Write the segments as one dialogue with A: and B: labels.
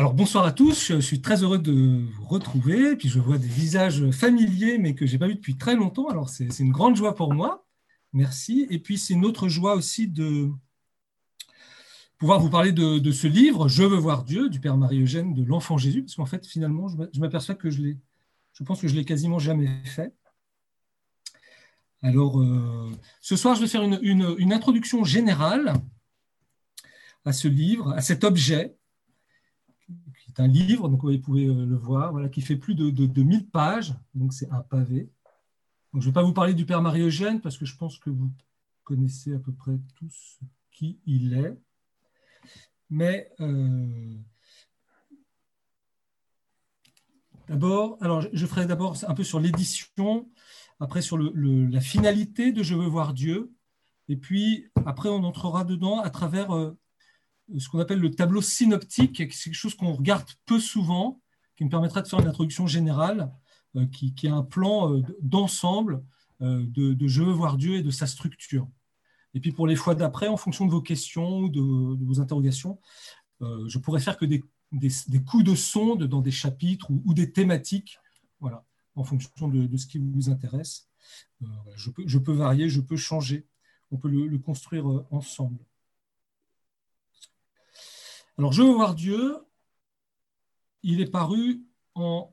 A: Alors bonsoir à tous, je suis très heureux de vous retrouver, puis je vois des visages familiers mais que je n'ai pas vu depuis très longtemps, alors c'est une grande joie pour moi, merci. Et puis c'est une autre joie aussi de pouvoir vous parler de, ce livre, Je veux voir Dieu, du Père Marie-Eugène, de l'Enfant Jésus, parce qu'en fait finalement je m'aperçois que je l'ai, je pense que je l'ai quasiment jamais fait. Alors euh, ce soir je vais faire une introduction générale à ce livre, à cet objet c'est un livre, donc vous pouvez euh, le voir, voilà, qui fait plus de, de, 1000 pages, donc c'est un pavé. je ne vais pas vous parler du Père Marie-Eugène parce que je pense que vous connaissez à peu près tous qui il est. Mais euh, d'abord, alors je ferai d'abord un peu sur l'édition, après sur la finalité de Je veux voir Dieu, et puis après on entrera dedans à travers euh, ce qu'on appelle le tableau synoptique, c'est quelque chose qu'on regarde peu souvent, qui me permettra de faire une introduction générale, euh, qui, qui, a un plan euh, d'ensemble euh, de, Je veux voir Dieu et de sa structure. Et puis pour les fois d'après, en fonction de vos questions ou de, vos interrogations, je pourrais faire que des, coups de sonde dans des chapitres ou, des thématiques, voilà, en fonction de, ce qui vous intéresse. je, peux, varier, je peux changer. On peut le construire ensemble. Alors, Je veux voir Dieu, il est paru en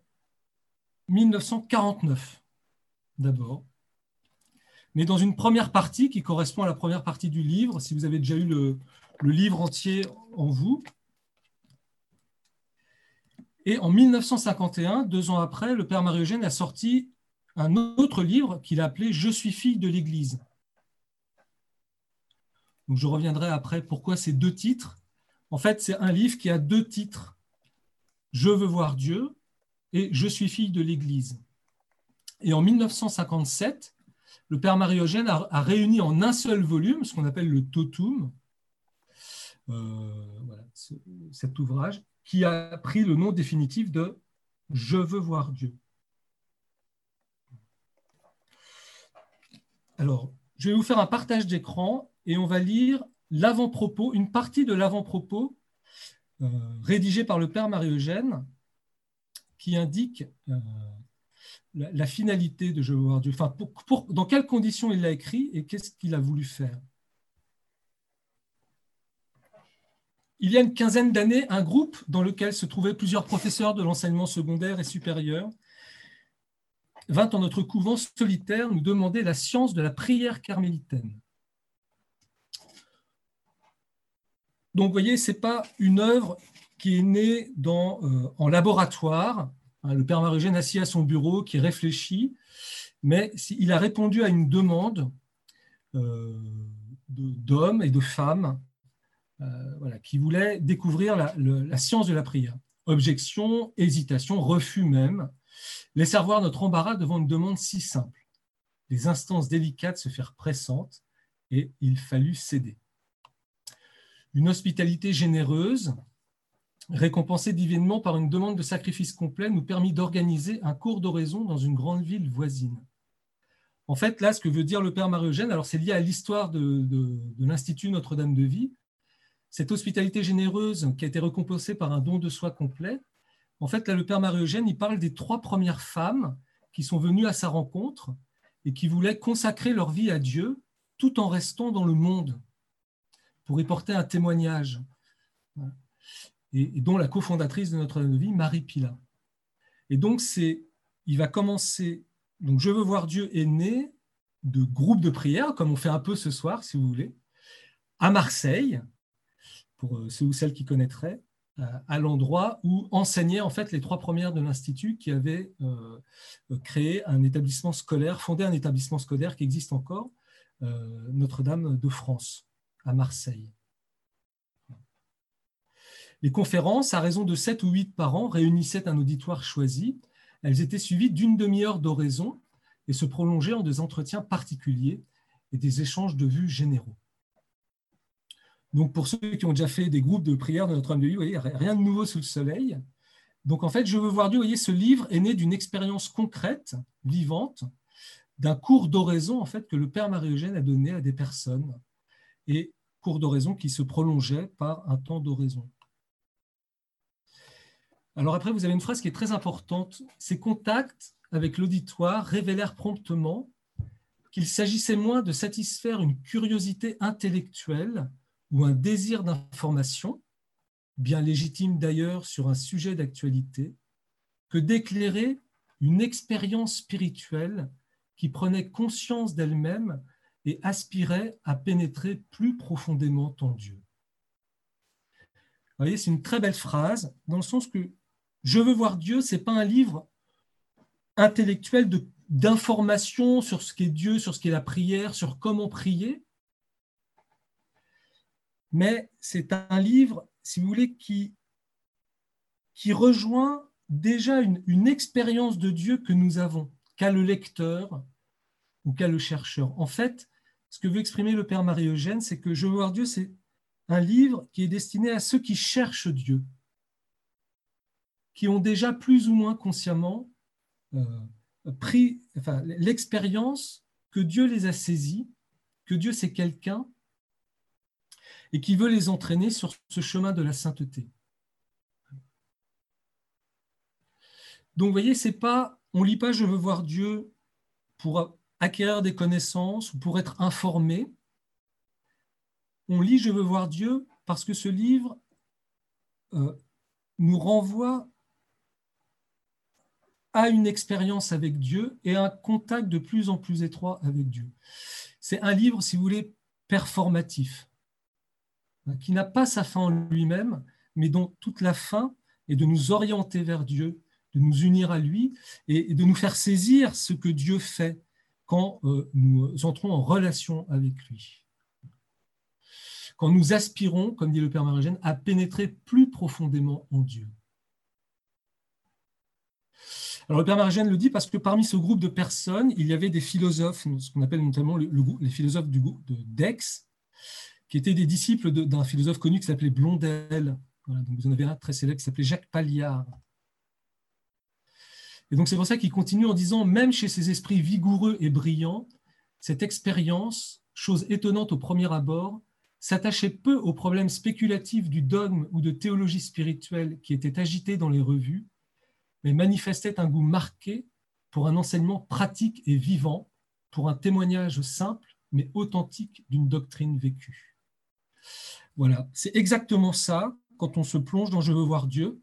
A: 1949, d'abord. Mais dans une première partie qui correspond à la première partie du livre, si vous avez déjà eu le, livre entier en vous. Et en 1951, deux ans après, le Père Marie-Eugène a sorti un autre livre qu'il a appelé Je suis fille de l'Église. Je reviendrai après pourquoi ces deux titres en fait, c'est un livre qui a deux titres. Je veux voir Dieu et Je suis fille de l'Église. Et en 1957, le Père Marie-Eugène a, réuni en un seul volume ce qu'on appelle le Totum, euh, cet ouvrage, qui a pris le nom définitif de Je veux voir Dieu. Alors, je vais vous faire un partage d'écran et on va lire l'avant-propos, une partie de l'avant-propos euh, rédigé par le père Marie-Eugène qui indique euh, la, finalité de Je veux voir Dieu, enfin, dans quelles conditions il l'a écrit et qu'est-ce qu'il a voulu faire. Il y a une quinzaine d'années, un groupe dans lequel se trouvaient plusieurs professeurs de l'enseignement secondaire et supérieur vint en notre couvent solitaire nous demander la science de la prière carmélitaine. Donc, vous voyez, ce n'est pas une œuvre qui est née euh, en laboratoire. Hein, le père Marie-Eugène assis à son bureau, qui réfléchit, mais il a répondu à une demande euh, d'hommes et de femmes euh, qui voulaient découvrir la, science de la prière. Objection, hésitation, refus même. Laisser voir notre embarras devant une demande si simple. Les instances délicates se firent pressantes et il fallut céder. Une hospitalité généreuse, récompensée divinement par une demande de sacrifice complet, nous permit d'organiser un cours d'oraison dans une grande ville voisine. En fait, là, ce que veut dire le Père Marie-Eugène, alors c'est lié à l'histoire de, l'Institut Notre-Dame de Vie, cette hospitalité généreuse qui a été récompensée par un don de soi complet. En fait, là, le Père Marie-Eugène, il parle des trois premières femmes qui sont venues à sa rencontre et qui voulaient consacrer leur vie à Dieu tout en restant dans le monde pour y porter un témoignage, et, dont la cofondatrice de notre vie, Marie Pila. Et donc, c'est, il va commencer. Donc, Je veux voir Dieu est né de groupes de prière, comme on fait un peu ce soir, si vous voulez, à Marseille, pour euh, ceux ou celles qui connaîtraient, euh, à l'endroit où enseignaient en fait les trois premières de l'Institut qui avaient euh, créé un établissement scolaire, fondé un établissement scolaire qui existe encore, Notre-Dame de France à Marseille. Les conférences, à raison de 7 ou 8 par an, réunissaient un auditoire choisi. Elles étaient suivies d'une demi-heure d'oraison et se prolongeaient en des entretiens particuliers et des échanges de vues généraux. Donc pour ceux qui ont déjà fait des groupes de prière de Notre-Dame de vous voyez, rien de nouveau sous le soleil. Donc en fait, je veux voir Dieu, vous voyez, ce livre est né d'une expérience concrète, vivante, d'un cours d'oraison en fait que le Père Marie-Eugène a donné à des personnes et cours d'oraison qui se prolongeait par un temps d'oraison. Alors après, vous avez une phrase qui est très importante. Ces contacts avec l'auditoire révélèrent promptement qu'il s'agissait moins de satisfaire une curiosité intellectuelle ou un désir d'information, bien légitime d'ailleurs sur un sujet d'actualité, que d'éclairer une expérience spirituelle qui prenait conscience d'elle-même et aspirait à pénétrer plus profondément en Dieu. Vous voyez, c'est une très belle phrase, dans le sens que Je veux voir Dieu, ce n'est pas un livre intellectuel d'information sur ce qu'est Dieu, sur ce qu'est la prière, sur comment prier, mais c'est un livre, si vous voulez, qui, qui rejoint déjà une, une expérience de Dieu que nous avons, qu'a le lecteur ou qu'a le chercheur. En fait, ce que veut exprimer le Père Marie-Eugène, c'est que Je veux voir Dieu, c'est un livre qui est destiné à ceux qui cherchent Dieu, qui ont déjà plus ou moins consciemment euh, pris l'expérience que Dieu les a saisis, que Dieu c'est quelqu'un et qui veut les entraîner sur ce chemin de la sainteté. Donc, vous voyez, c'est pas, on lit pas Je veux voir Dieu pour acquérir des connaissances ou pour être informé. On lit Je veux voir Dieu parce que ce livre euh, nous renvoie à une expérience avec Dieu et un contact de plus en plus étroit avec Dieu. C'est un livre, si vous voulez, performatif, qui n'a pas sa fin en lui-même, mais dont toute la fin est de nous orienter vers Dieu, de nous unir à lui et de nous faire saisir ce que Dieu fait quand euh, nous entrons en relation avec lui. Quand nous aspirons, comme dit le Père Marigène, à pénétrer plus profondément en Dieu. Alors le Père Marigène le dit parce que parmi ce groupe de personnes, il y avait des philosophes, ce qu'on appelle notamment les philosophes du de d'Aix, qui étaient des disciples d'un philosophe connu qui s'appelait Blondel. vous en avez un très célèbre qui s'appelait Jacques Palliard. Et donc c'est pour ça qu'il continue en disant, même chez ces esprits vigoureux et brillants, cette expérience, chose étonnante au premier abord, s'attachait peu aux problèmes spéculatifs du dogme ou de théologie spirituelle qui étaient agités dans les revues, mais manifestait un goût marqué pour un enseignement pratique et vivant, pour un témoignage simple mais authentique d'une doctrine vécue. Voilà, c'est exactement ça quand on se plonge dans Je veux voir Dieu.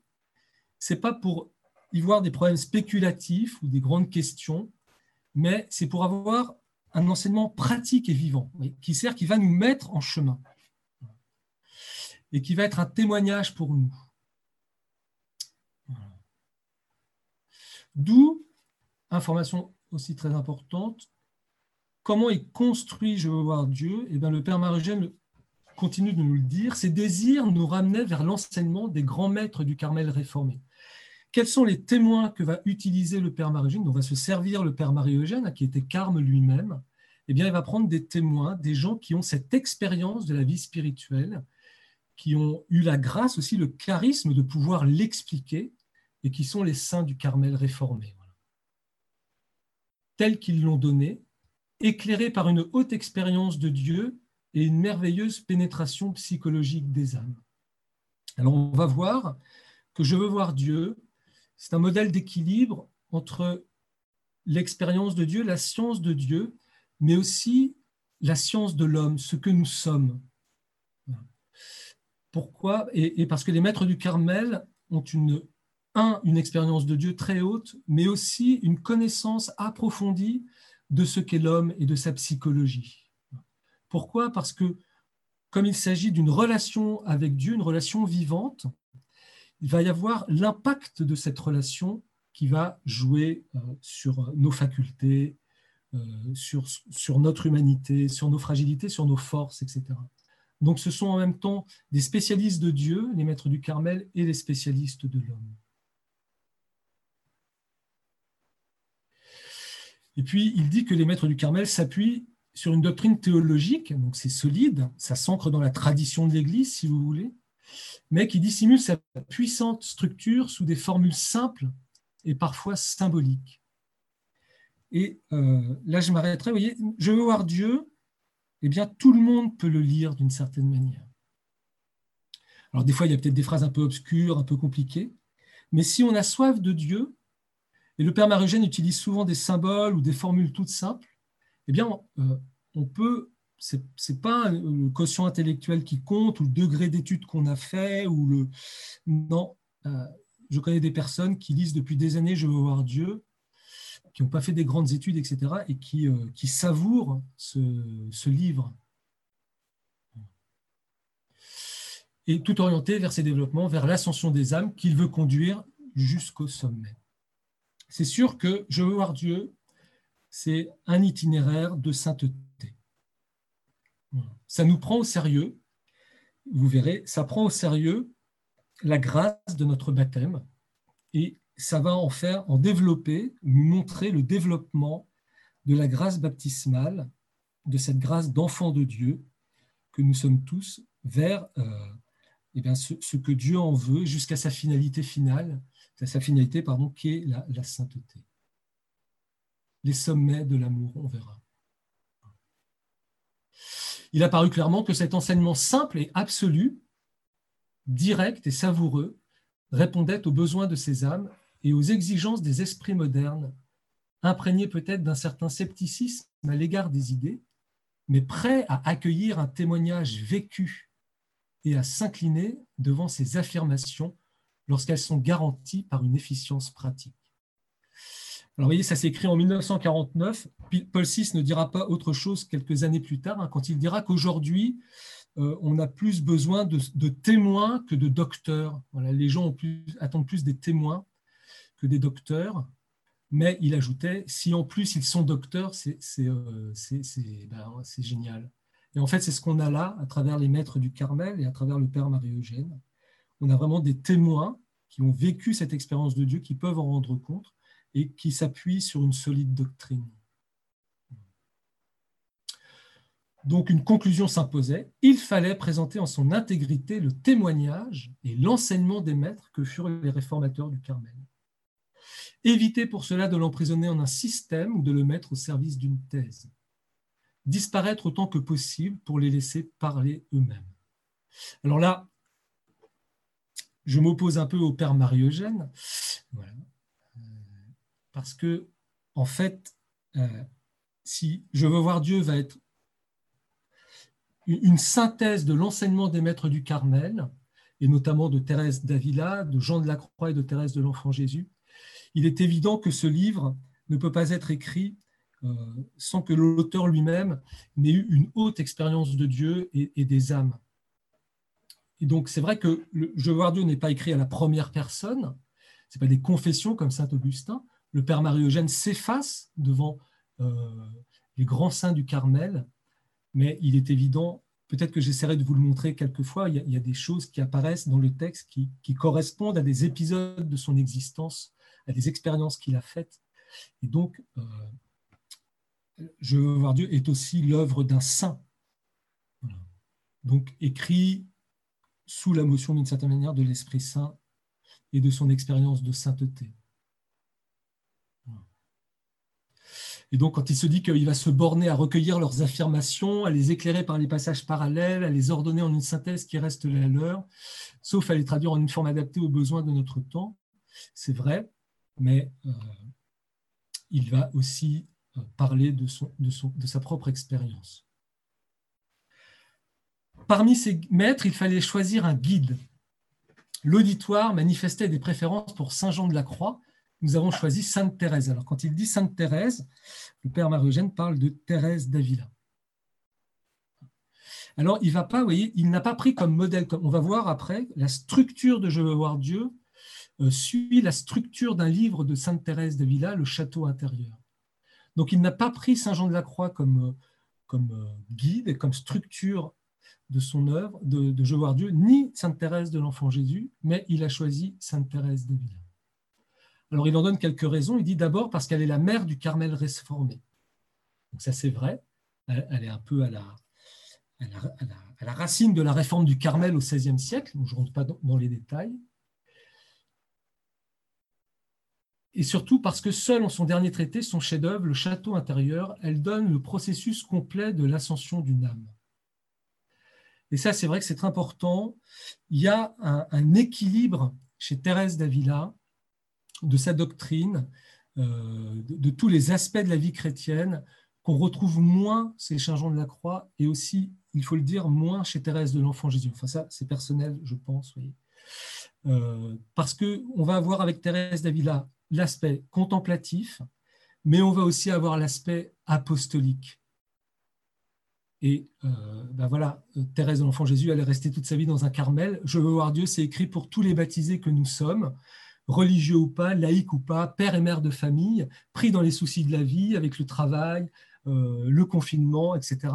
A: C'est pas pour y voir des problèmes spéculatifs ou des grandes questions, mais c'est pour avoir un enseignement pratique et vivant, qui sert, qui va nous mettre en chemin et qui va être un témoignage pour nous. D'où, information aussi très importante, comment est construit Je veux voir Dieu. Et eh bien, Le Père Marugène continue de nous le dire, ces désirs nous ramenaient vers l'enseignement des grands maîtres du Carmel réformé quels sont les témoins que va utiliser le Père Marie-Eugène, dont va se servir le Père Marie-Eugène, qui était Carme lui-même? Eh bien, il va prendre des témoins, des gens qui ont cette expérience de la vie spirituelle, qui ont eu la grâce aussi, le charisme de pouvoir l'expliquer, et qui sont les saints du Carmel réformé. Tels qu'ils l'ont donné, éclairés par une haute expérience de Dieu et une merveilleuse pénétration psychologique des âmes. Alors on va voir que je veux voir Dieu c'est un modèle d'équilibre entre l'expérience de Dieu, la science de Dieu, mais aussi la science de l'homme, ce que nous sommes. Pourquoi? Et, parce que les maîtres du Carmel ont une, un, une expérience de Dieu très haute, mais aussi une connaissance approfondie de ce qu'est l'homme et de sa psychologie. Pourquoi? Parce que comme il s'agit d'une relation avec Dieu, une relation vivante, il va y avoir l'impact de cette relation qui va jouer euh, sur nos facultés, euh, sur, sur notre humanité, sur nos fragilités, sur nos forces, etc. Donc ce sont en même temps des spécialistes de Dieu, les maîtres du Carmel, et les spécialistes de l'homme. Et puis il dit que les maîtres du Carmel s'appuient sur une doctrine théologique, donc c'est solide, ça s'ancre dans la tradition de l'Église, si vous voulez, mais qui dissimule sa puissante structure sous des formules simples et parfois symboliques. Et euh, là, je m'arrêterai. Vous voyez, je veux voir Dieu, eh bien, tout le monde peut le lire d'une certaine manière. Alors, des fois, il y a peut-être des phrases un peu obscures, un peu compliquées, Mais si on a soif de Dieu, et le Père Marie-Eugène utilise souvent des symboles ou des formules toutes simples, eh bien, euh, on peut, ce n'est pas le quotient intellectuel qui compte ou le degré d'étude qu'on a fait, ou le. Non, euh, je connais des personnes qui lisent depuis des années Je veux voir Dieu, qui n'ont pas fait des grandes études, etc., et qui, euh, qui savourent ce, livre. Et tout orienté vers ses développements, vers l'ascension des âmes qu'il veut conduire jusqu'au sommet. C'est sûr que Je veux voir Dieu, c'est un itinéraire de sainteté. Ça nous prend au sérieux, vous verrez, ça prend au sérieux la grâce de notre baptême et ça va en faire, en développer, montrer le développement de la grâce baptismale, de cette grâce d'enfant de Dieu que nous sommes tous vers euh, eh bien, ce, que Dieu en veut jusqu'à sa finalité finale, sa finalité pardon, qui est la sainteté. Les sommets de l'amour, on verra. Il a paru clairement que cet enseignement simple et absolu, direct et savoureux, répondait aux besoins de ces âmes et aux exigences des esprits modernes, imprégnés peut-être d'un certain scepticisme à l'égard des idées, mais prêts à accueillir un témoignage vécu et à s'incliner devant ces affirmations lorsqu'elles sont garanties par une efficience pratique. Alors, vous voyez, ça s'écrit en 1949. Paul VI ne dira pas autre chose quelques années plus tard, hein, quand il dira qu'aujourd'hui, euh, on a plus besoin de, témoins que de docteurs. Voilà, les gens attendent plus des témoins que des docteurs. Mais il ajoutait, si en plus ils sont docteurs, c'est euh, ben, génial. Et en fait, c'est ce qu'on a là à travers les maîtres du Carmel et à travers le Père Marie-Eugène. On a vraiment des témoins qui ont vécu cette expérience de Dieu, qui peuvent en rendre compte et qui s'appuient sur une solide doctrine. Donc une conclusion s'imposait, il fallait présenter en son intégrité le témoignage et l'enseignement des maîtres que furent les réformateurs du Carmel. Éviter pour cela de l'emprisonner en un système ou de le mettre au service d'une thèse. Disparaître autant que possible pour les laisser parler eux-mêmes. Alors là, je m'oppose un peu au père Marie-Eugène, parce que, en fait, euh, si Je veux voir Dieu va être une synthèse de l'enseignement des maîtres du Carmel, et notamment de Thérèse d'Avila, de Jean de la Croix et de Thérèse de l'Enfant Jésus, il est évident que ce livre ne peut pas être écrit euh, sans que l'auteur lui-même n'ait eu une haute expérience de Dieu et, des âmes. Et donc c'est vrai que Je voir Dieu n'est pas écrit à la première personne, ce pas des confessions comme saint Augustin. Le Père Marie-Eugène s'efface devant euh, les grands saints du Carmel mais il est évident, peut-être que j'essaierai de vous le montrer quelquefois, il y, a, des choses qui apparaissent dans le texte qui, correspondent à des épisodes de son existence, à des expériences qu'il a faites. Et donc, euh, Je veux voir Dieu est aussi l'œuvre d'un saint. Donc, écrit sous la motion d'une certaine manière de l'Esprit Saint et de son expérience de sainteté. Et donc, quand il se dit qu'il va se borner à recueillir leurs affirmations, à les éclairer par les passages parallèles, à les ordonner en une synthèse qui reste la leur, sauf à les traduire en une forme adaptée aux besoins de notre temps, c'est vrai, mais euh, il va aussi euh, parler de, de sa propre expérience. Parmi ces maîtres, il fallait choisir un guide. L'auditoire manifestait des préférences pour Saint Jean de la Croix, nous avons choisi Sainte Thérèse. Alors, quand il dit Sainte Thérèse, le Père Marie-Eugène parle de Thérèse d'Avila. Alors, il va pas, vous voyez, il n'a pas pris comme modèle, comme on va voir après, la structure de Je veux voir Dieu euh, suit la structure d'un livre de Sainte Thérèse d'Avila, Le Château intérieur. Donc, il n'a pas pris Saint Jean de la Croix comme, euh, comme euh, guide et comme structure de son œuvre de, de Je veux voir Dieu, ni Sainte Thérèse de l'Enfant Jésus, mais il a choisi Sainte Thérèse d'Avila. Alors il en donne quelques raisons. Il dit d'abord parce qu'elle est la mère du Carmel réformé. Donc ça c'est vrai. Elle, est un peu à la, à la, racine de la réforme du Carmel au XVIe siècle. je ne rentre pas dans, les détails. Et surtout parce que seul en son dernier traité, son chef-d'œuvre, le château intérieur, elle donne le processus complet de l'ascension d'une âme. Et ça, c'est vrai que c'est important. Il y a un, un équilibre chez Thérèse d'Avila de sa doctrine, de, tous les aspects de la vie chrétienne, qu'on retrouve moins chez Saint de la Croix et aussi, il faut le dire, moins chez Thérèse de l'Enfant Jésus. Enfin, ça, c'est personnel, je pense. Oui. parce qu'on va avoir avec Thérèse d'Avila l'aspect contemplatif, mais on va aussi avoir l'aspect apostolique. Et ben voilà, Thérèse de l'Enfant Jésus, elle est restée toute sa vie dans un Carmel. Je veux voir Dieu, c'est écrit pour tous les baptisés que nous sommes, religieux ou pas, laïcs ou pas, père et mère de famille, pris dans les soucis de la vie, avec le travail, euh, le confinement, etc.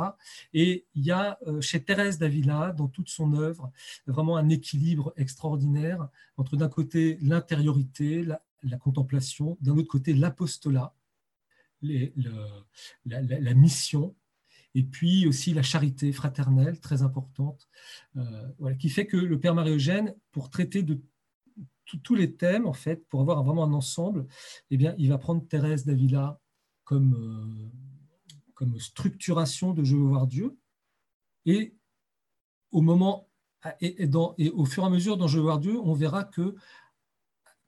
A: Et il y a euh, chez Thérèse d'Avila, dans toute son œuvre, vraiment un équilibre extraordinaire entre d'un côté l'intériorité, la, contemplation, d'un autre côté l'apostolat, la, mission, et puis aussi la charité fraternelle, très importante, euh, qui fait que le Père Marie-Eugène, pour traiter de tous les thèmes, en fait, pour avoir vraiment un ensemble, eh bien, il va prendre Thérèse d'Avila comme, comme structuration de Je veux voir Dieu. Et au moment et, au fur et à mesure dans Je veux voir Dieu, on verra que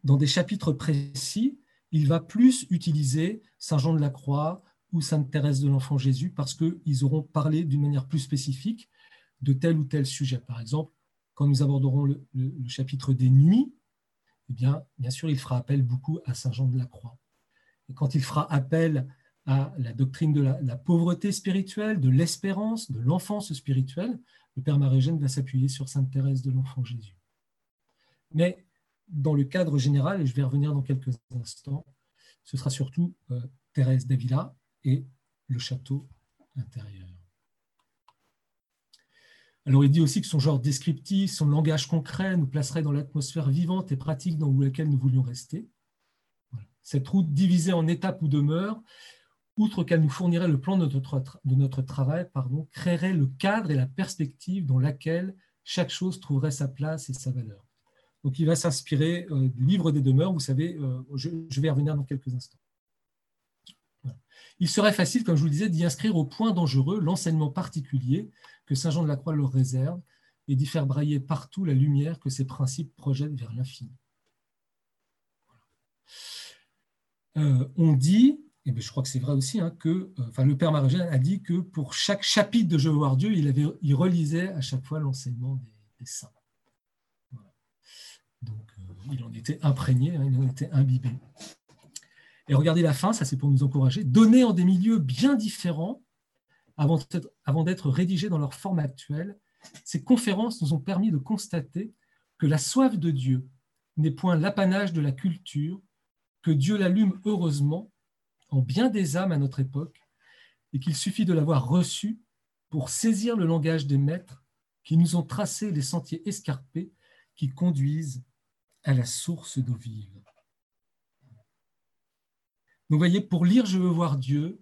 A: dans des chapitres précis, il va plus utiliser Saint Jean de la Croix ou Sainte Thérèse de l'Enfant Jésus parce qu'ils auront parlé d'une manière plus spécifique de tel ou tel sujet. Par exemple, quand nous aborderons le chapitre des nuits, eh bien, sûr, il fera appel beaucoup à Saint Jean de la Croix. Et quand il fera appel à la doctrine de la, pauvreté spirituelle, de l'espérance, de l'enfance spirituelle, le Père Marie-Eugène va s'appuyer sur Sainte Thérèse de l'Enfant Jésus. Mais dans le cadre général, et je vais revenir dans quelques instants, ce sera surtout euh, Thérèse d'Avila et le château intérieur. Alors il dit aussi que son genre descriptif, son langage concret nous placerait dans l'atmosphère vivante et pratique dans laquelle nous voulions rester. Cette route divisée en étapes ou demeures outre qu'elle nous fournirait le plan de notre, travail, créerait le cadre et la perspective dans laquelle chaque chose trouverait sa place et sa valeur. Donc il va s'inspirer euh, du livre des demeures, vous savez, euh, je, vais revenir dans quelques instants. Il serait facile, comme je vous le disais, d'y inscrire au point dangereux l'enseignement particulier que Saint Jean de la Croix leur réserve et d'y faire brailler partout la lumière que ces principes projettent vers l'infini. Euh, on dit, et je crois que c'est vrai aussi, hein, que euh, le Père Marogène a dit que pour chaque chapitre de Je veux voir Dieu, il, avait, relisait à chaque fois l'enseignement des, saints. Donc, euh, il en était imprégné, hein, il en était imbibé. Et regardez la fin, ça c'est pour nous encourager. Donner en des milieux bien différents, avant d'être rédigés dans leur forme actuelle, ces conférences nous ont permis de constater que la soif de Dieu n'est point l'apanage de la culture, que Dieu l'allume heureusement en bien des âmes à notre époque et qu'il suffit de l'avoir reçu pour saisir le langage des maîtres qui nous ont tracé les sentiers escarpés qui conduisent à la source d'eau vive. Vous voyez, pour lire Je veux voir Dieu,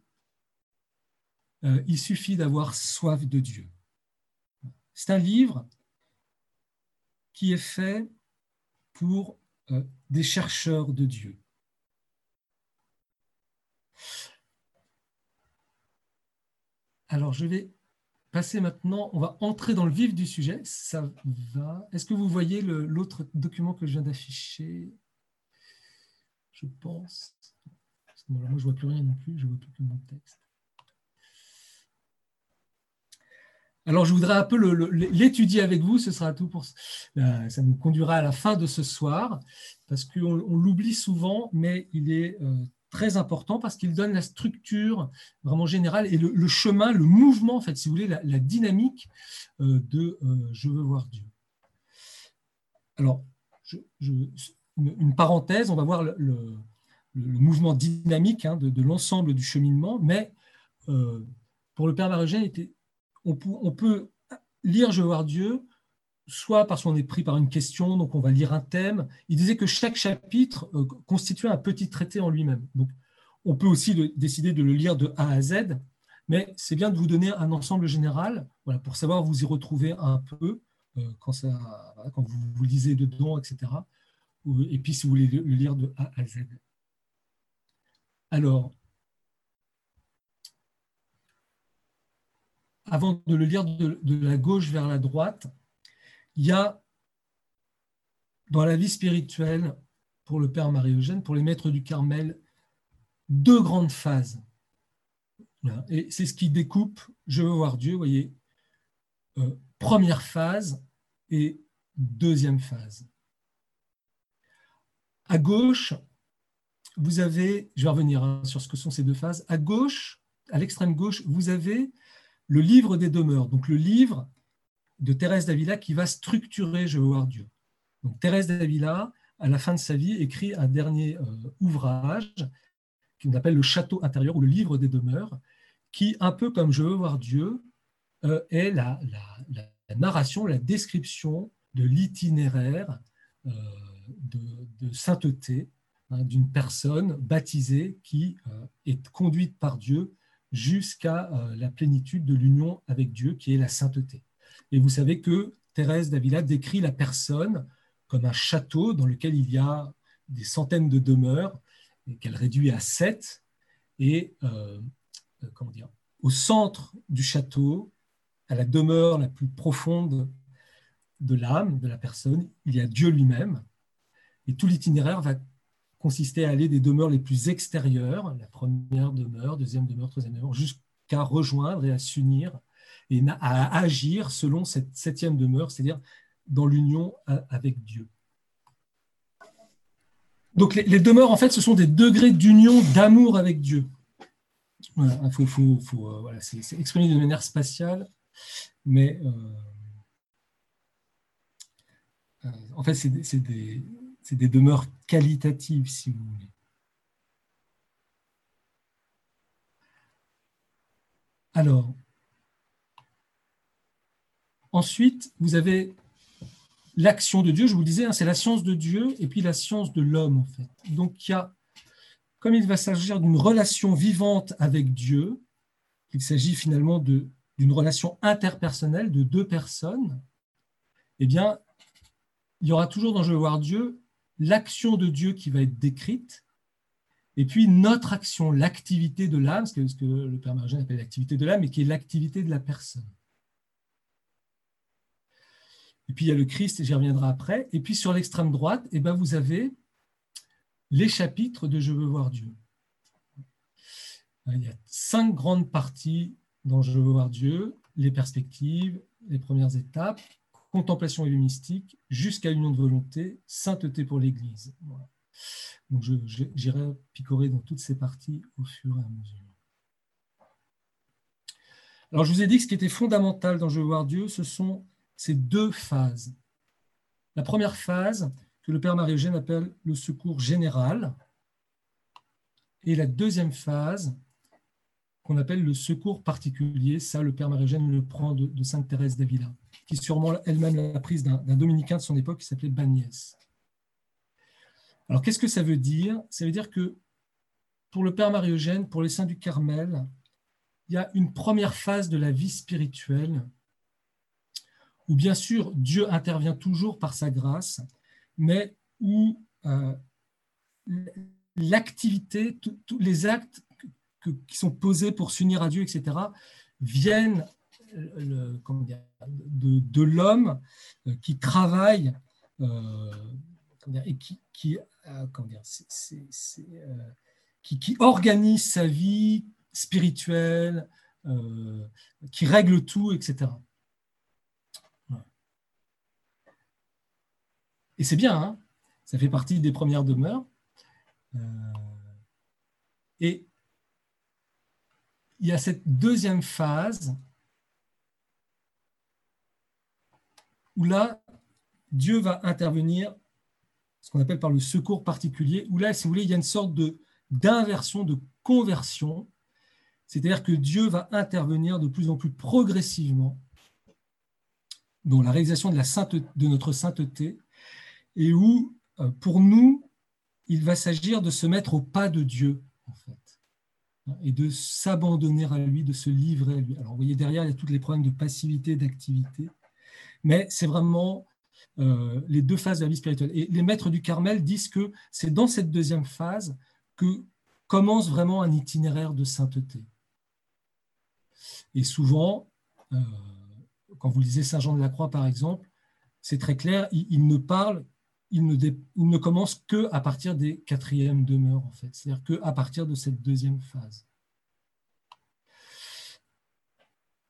A: euh, il suffit d'avoir soif de Dieu. C'est un livre qui est fait pour euh, des chercheurs de Dieu. Alors, je vais passer maintenant, on va entrer dans le vif du sujet. Ça va. Est-ce que vous voyez l'autre document que je viens d'afficher? Je pense. Moi, je ne vois plus rien non plus, je ne vois plus que mon texte. Alors, je voudrais un peu l'étudier avec vous. Ce sera tout pour euh, ça nous conduira à la fin de ce soir, parce qu'on l'oublie souvent, mais il est euh, très important parce qu'il donne la structure vraiment générale et le, chemin, le mouvement, en fait, si vous voulez, la, dynamique euh, de Je veux voir Dieu. Alors, une, parenthèse, on va voir le, mouvement dynamique hein, de, l'ensemble du cheminement, mais euh, pour le Père Marogène, on, peut lire Je veux voir Dieu soit parce qu'on est pris par une question, donc on va lire un thème. Il disait que chaque chapitre euh, constituait un petit traité en lui-même. On peut aussi décider de le lire de A à Z, mais c'est bien de vous donner un ensemble général pour savoir vous y retrouver un peu euh, quand, vous lisez dedans, etc. Et puis si vous voulez le lire de A à Z. Alors, avant de le lire de la gauche vers la droite, il y a dans la vie spirituelle pour le Père Marie-Eugène, pour les maîtres du Carmel, deux grandes phases. Et c'est ce qui découpe Je veux voir Dieu, voyez, euh, première phase et deuxième phase. À gauche, vous avez, je vais revenir hein, sur ce que sont ces deux phases, à gauche, à l'extrême gauche, vous avez le livre des demeures, donc le livre de Thérèse d'Avila qui va structurer Je veux voir Dieu. Thérèse d'Avila, à la fin de sa vie, écrit un dernier euh, ouvrage qu'on appelle le Château intérieur ou le livre des demeures, qui, un peu comme Je veux voir Dieu, euh, est la, narration, la description de l'itinéraire euh, de, sainteté hein, d'une personne baptisée qui est conduite par Dieu jusqu'à la plénitude de l'union avec Dieu, qui est la sainteté. Et vous savez que Thérèse d'Avila décrit la personne comme un château dans lequel il y a des centaines de demeures, qu'elle réduit à sept. Et euh, euh, comment dire, au centre du château, à la demeure la plus profonde de l'âme de la personne, il y a Dieu lui-même. Et tout l'itinéraire va consister à aller des demeures les plus extérieures, la première demeure, deuxième demeure, troisième demeure, jusqu'à rejoindre et à s'unir et à agir selon cette septième demeure, c'est-à-dire dans l'union avec Dieu. Donc les, demeures, en fait, ce sont des degrés d'union, d'amour avec Dieu. Faut, euh, c'est, exprimé de manière spatiale, mais euh, euh, en fait, c'est des, des demeures qualitatives, si vous voulez. Alors, Ensuite, vous avez l'action de Dieu, je vous le disais, hein, c'est la science de Dieu et puis la science de l'homme, en fait. Donc, il y a, comme il va s'agir d'une relation vivante avec Dieu, il s'agit finalement d'une relation interpersonnelle de deux personnes, eh bien, il y aura toujours dans Je veux voir Dieu l'action de Dieu qui va être décrite, et puis notre action, l'activité de l'âme, ce que, le Père Margène appelle l'activité de l'âme, et qui est l'activité de la personne. Et puis il y a le Christ, et j'y reviendrai après. Et puis sur l'extrême droite, eh ben, vous avez les chapitres de Je veux voir Dieu. Il y a cinq grandes parties dans Je veux voir Dieu, les perspectives, les premières étapes, contemplation mystique, jusqu'à union de volonté, sainteté pour l'Église. J'irai picorer dans toutes ces parties au fur et à mesure. Alors je vous ai dit que ce qui était fondamental dans Je veux voir Dieu, ce sont ces deux phases. La première phase, que le Père Marie-Eugène appelle le secours général, et la deuxième phase, qu'on appelle le secours particulier. Ça, le Père Marie-Eugène le prend de, Sainte Thérèse d'Avila, qui sûrement elle-même l'a prise d'un dominicain de son époque qui s'appelait Bagnès. Alors, qu'est-ce que ça veut dire? Ça veut dire que pour le Père Marie-Eugène, pour les saints du Carmel, il y a une première phase de la vie spirituelle où bien sûr Dieu intervient toujours par sa grâce, mais où euh, l'activité, tous les actes qui sont posés pour s'unir à Dieu, etc., viennent euh, de, l'homme euh, qui travaille et qui, qui, qui, organise sa vie spirituelle, qui règle tout, etc. Et c'est bien, hein. ça fait partie des premières demeures. Euh, et il y a cette deuxième phase où là, Dieu va intervenir, ce qu'on appelle par le secours particulier, où là, si vous voulez, il y a une sorte d'inversion, de conversion. C'est-à-dire que Dieu va intervenir de plus en plus progressivement dans la réalisation de, de notre sainteté et où, euh, pour nous, il va s'agir de se mettre au pas de Dieu, en fait, et de s'abandonner à lui, de se livrer à lui. Alors, vous voyez, derrière, il y a tous les problèmes de passivité, d'activité, mais c'est vraiment euh, les deux phases de la vie spirituelle. Et les maîtres du Carmel disent que c'est dans cette deuxième phase que commence vraiment un itinéraire de sainteté. Et souvent, euh, quand vous lisez Saint Jean de la Croix, par exemple, c'est très clair, il, il ne parle il ne, commence que à partir des quatrièmes demeures, en fait, c'est-à-dire que à partir de cette deuxième phase.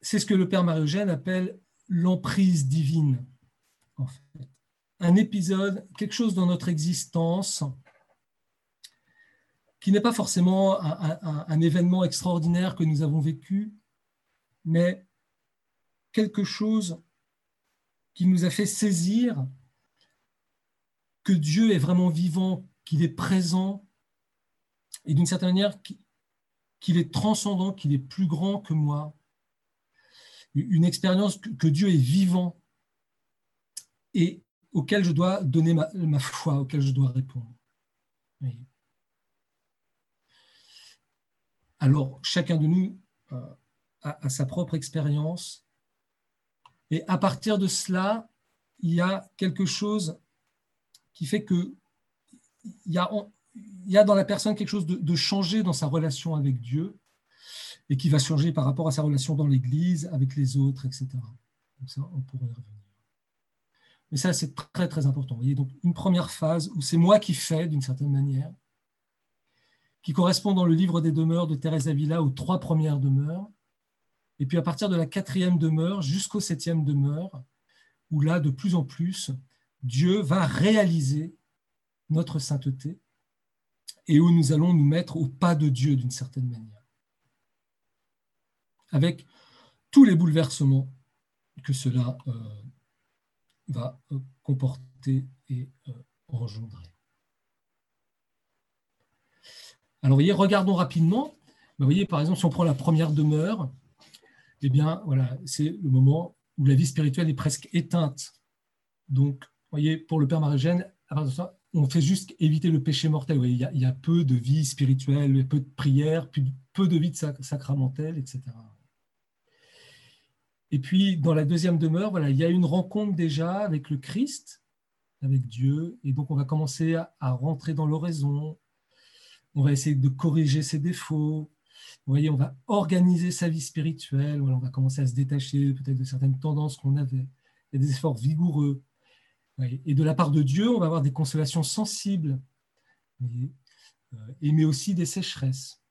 A: C'est ce que le Père Marie-Eugène appelle l'emprise divine, en fait. Un épisode, quelque chose dans notre existence qui n'est pas forcément un, événement extraordinaire que nous avons vécu, mais quelque chose qui nous a fait saisir Dieu est vraiment vivant, qu'il est présent, et d'une certaine manière, qu'il est transcendant, qu'il est plus grand que moi. Une expérience que Dieu est vivant et auquel je dois donner ma, foi, auquel je dois répondre. Alors, chacun de nous euh, a sa propre expérience. Et à partir de cela, il y a quelque chose qui fait que il y a, dans la personne quelque chose de, changé dans sa relation avec Dieu et qui va changer par rapport à sa relation dans l'Église, avec les autres, etc. Ça, on pourrait y revenir. Mais ça, c'est très, très important. Vous voyez, donc une première phase où c'est moi qui fais, d'une certaine manière, qui correspond dans le livre des demeures de Thérèse Avila aux trois premières demeures. Et puis à partir de la quatrième demeure jusqu'au septième demeure, où là, de plus en plus, Dieu va réaliser notre sainteté et où nous allons nous mettre au pas de Dieu d'une certaine manière. Avec tous les bouleversements que cela euh, va euh, comporter et euh, engendrer. Alors, voyez, regardons rapidement. Vous voyez, par exemple, si on prend la première demeure, eh bien, voilà, c'est le moment où la vie spirituelle est presque éteinte. Donc, voyez, pour le Père Marigène, on fait juste éviter le péché mortel. il, y a, peu de vie spirituelle, peu de prière, peu de vie sacramentelle, etc. Et puis, dans la deuxième demeure, voilà, il y a une rencontre déjà avec le Christ, avec Dieu, et donc on va commencer à, rentrer dans l'oraison, on va essayer de corriger ses défauts, vous voyez, on va organiser sa vie spirituelle, on va commencer à se détacher peut-être de certaines tendances qu'on avait. Il y a des efforts vigoureux. Et de la part de Dieu, on va avoir des consolations sensibles, et, euh, mais aussi des sécheresses.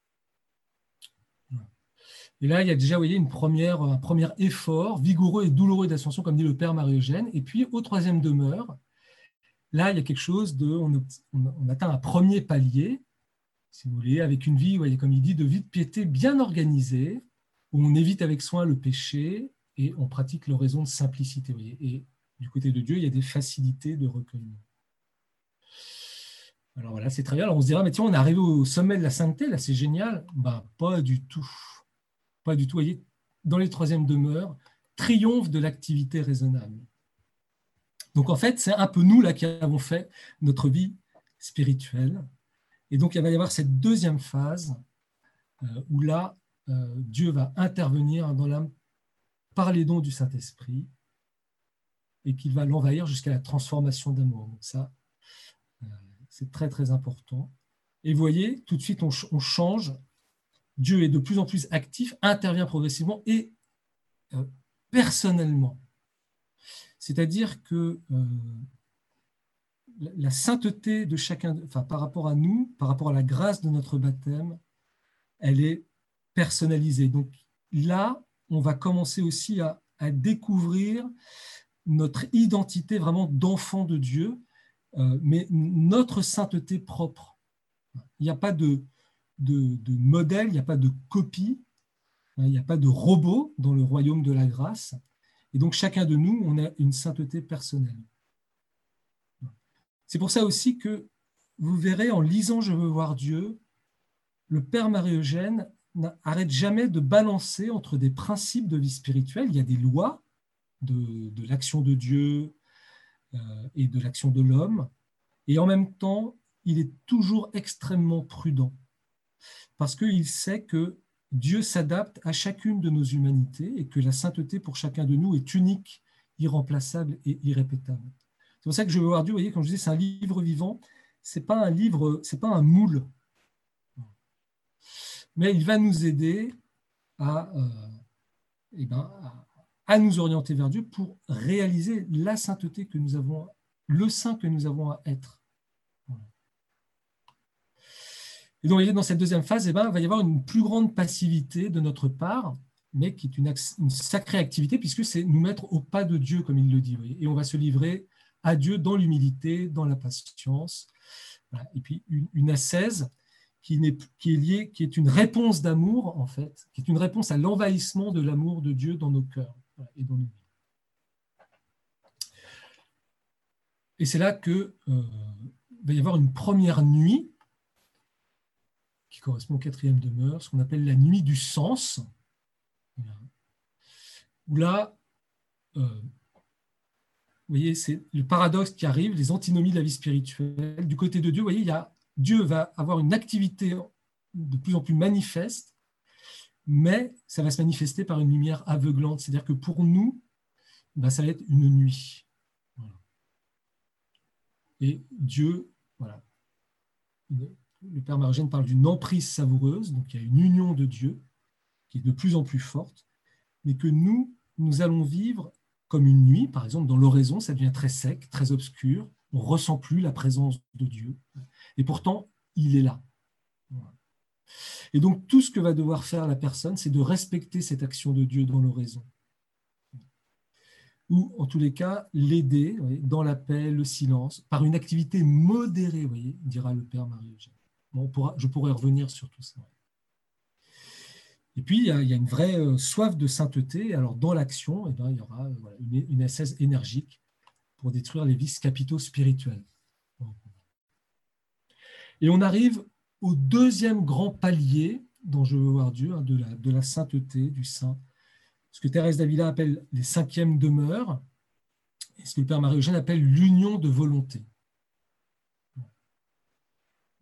A: Et là, il y a déjà, un premier effort vigoureux et douloureux d'ascension, comme dit le Père Marie-Eugène. Et puis, au troisième demeure, là, il y a quelque chose de. On, atteint un premier palier, si vous voulez, avec une vie, vous comme il dit, de vie de piété bien organisée, où on évite avec soin le péché et on pratique l'oraison de simplicité. Et du côté de Dieu, il y a des facilités de recueillement. Alors voilà, c'est très bien. Alors on se dira, mais tiens, on est arrivé au sommet de la sainteté, là, c'est génial. Ben, pas du tout. Pas du tout. Voyez, dans les troisièmes demeures, triomphe de l'activité raisonnable. Donc en fait, c'est un peu nous là qui avons fait notre vie spirituelle. Et donc il va y avoir cette deuxième phase euh, où là, euh, Dieu va intervenir dans l'âme par les dons du Saint-Esprit et qu'il va l'envahir jusqu'à la transformation d'amour. Donc ça, euh, c'est très très important. Et vous voyez, tout de suite, on, change. Dieu est de plus en plus actif, intervient progressivement et euh, personnellement. C'est-à-dire que euh, la sainteté de chacun, enfin, par rapport à nous, par rapport à la grâce de notre baptême, elle est personnalisée. Donc là, on va commencer aussi à, à découvrir notre identité vraiment d'enfant de Dieu, euh, mais notre sainteté propre. Il n'y a pas de, modèle, il n'y a pas de copie, hein, il n'y a pas de robot dans le royaume de la grâce. Et donc chacun de nous, on a une sainteté personnelle. C'est pour ça aussi que vous verrez en lisant Je veux voir Dieu, le Père Marie-Eugène n'arrête jamais de balancer entre des principes de vie spirituelle. Il y a des lois de, l'action de Dieu euh, et de l'action de l'homme. Et en même temps, il est toujours extrêmement prudent parce qu'il sait que Dieu s'adapte à chacune de nos humanités et que la sainteté pour chacun de nous est unique, irremplaçable et irrépétable. C'est pour ça que je veux voir Dieu, vous voyez, quand je dis c'est un livre vivant, c'est pas un livre, c'est pas un moule. Mais il va nous aider à, euh, eh ben, à, à nous orienter vers Dieu pour réaliser la sainteté que nous avons le saint que nous avons à être. Et donc, dans cette deuxième phase, eh ben, il va y avoir une plus grande passivité de notre part, mais qui est une, sacrée activité, puisque c'est nous mettre au pas de Dieu, comme il le dit. Et on va se livrer à Dieu dans l'humilité, dans la patience. Et puis une, une ascèse qui, est, qui est liée, qui est une réponse d'amour, en fait, qui est une réponse à l'envahissement de l'amour de Dieu dans nos cœurs et c'est là que euh, va y avoir une première nuit qui correspond au quatrième demeure, ce qu'on appelle la nuit du sens, où là, euh, vous voyez, c'est le paradoxe qui arrive, les antinomies de la vie spirituelle. Du côté de Dieu, vous voyez, Dieu va avoir une activité de plus en plus manifeste, mais ça va se manifester par une lumière aveuglante. C'est-à-dire que pour nous, ben, ça va être une nuit. Et Dieu, voilà. Le Père Margène parle d'une emprise savoureuse, donc il y a une union de Dieu qui est de plus en plus forte, mais que nous, nous allons vivre comme une nuit, par exemple, dans l'oraison, ça devient très sec, très obscur, on ne ressent plus la présence de Dieu. Et pourtant, il est là. Et donc, tout ce que va devoir faire la personne, c'est de respecter cette action de Dieu dans l'oraison. Ou, en tous les cas, l'aider dans la paix, le silence, par une activité modérée, dira le Père Marie-Eugène. je pourrais revenir sur tout ça. Et puis, il y, a, une vraie euh, soif de sainteté. Alors, dans l'action, eh ben, il y aura euh, une, une énergique pour détruire les vices capitaux spirituels. Et on arrive au deuxième grand palier dont je veux voir Dieu, hein, de, la, de la sainteté, du saint. Ce que Thérèse d'Avila appelle les cinquièmes demeures, et ce que le Père Marie-Eugène appelle l'union de volonté.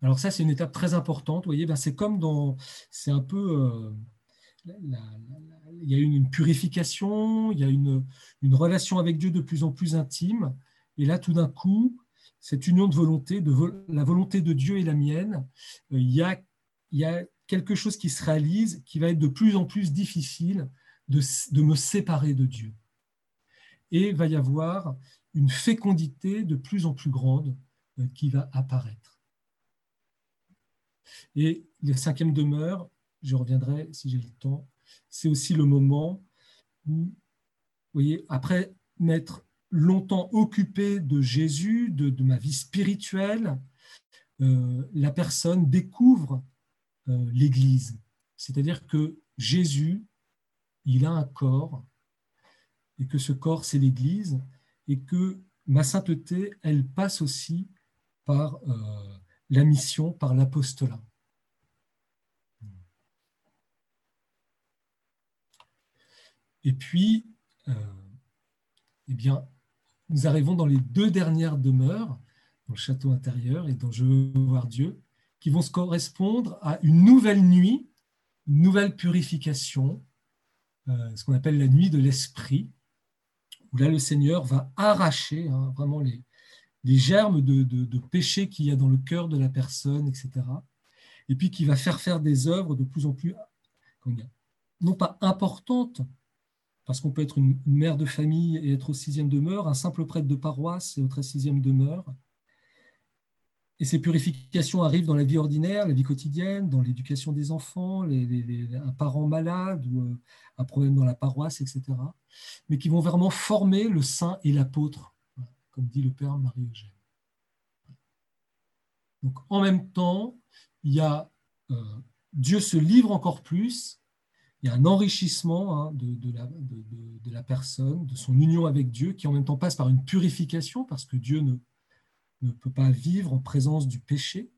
A: Alors ça, c'est une étape très importante. Vous voyez, ben c'est comme dans... C'est un peu... Euh, il y a une, purification, il y a une, relation avec Dieu de plus en plus intime. Et là, tout d'un coup, cette union de volonté, de la volonté de Dieu et la mienne, euh, il y, a, quelque chose qui se réalise qui va être de plus en plus difficile de, de me séparer de Dieu. Et il va y avoir une fécondité de plus en plus grande euh, qui va apparaître. Et la cinquième demeure, je reviendrai si j'ai le temps, c'est aussi le moment où, vous voyez, après m'être longtemps occupé de Jésus, de, ma vie spirituelle, euh, la personne découvre euh, l'Église. C'est-à-dire que Jésus, il a un corps, et que ce corps, c'est l'Église, et que ma sainteté, elle passe aussi par euh, la mission, par l'apostolat. Et puis, eh bien, nous arrivons dans les deux dernières demeures, dans le château intérieur et dans Je veux voir Dieu, qui vont se correspondre à une nouvelle nuit, une nouvelle purification, euh, ce qu'on appelle la nuit de l'esprit, où là le Seigneur va arracher hein, vraiment les, germes de, de, péché qu'il y a dans le cœur de la personne, etc. Et puis qui va faire faire des œuvres de plus en plus, non pas importantes, parce qu'on peut être une, mère de famille et être au sixième demeure, un simple prêtre de paroisse et au sixième demeure. Et ces purifications arrivent dans la vie ordinaire, la vie quotidienne, dans l'éducation des enfants, un parent malade ou euh, un problème dans la paroisse, etc. Mais qui vont vraiment former le saint et l'apôtre, comme dit le Père Marie-Eugène. Donc en même temps, il y a euh, Dieu se livre encore plus il y a un enrichissement hein, de, la, personne, de son union avec Dieu, qui en même temps passe par une purification, parce que Dieu ne, peut pas vivre en présence du péché.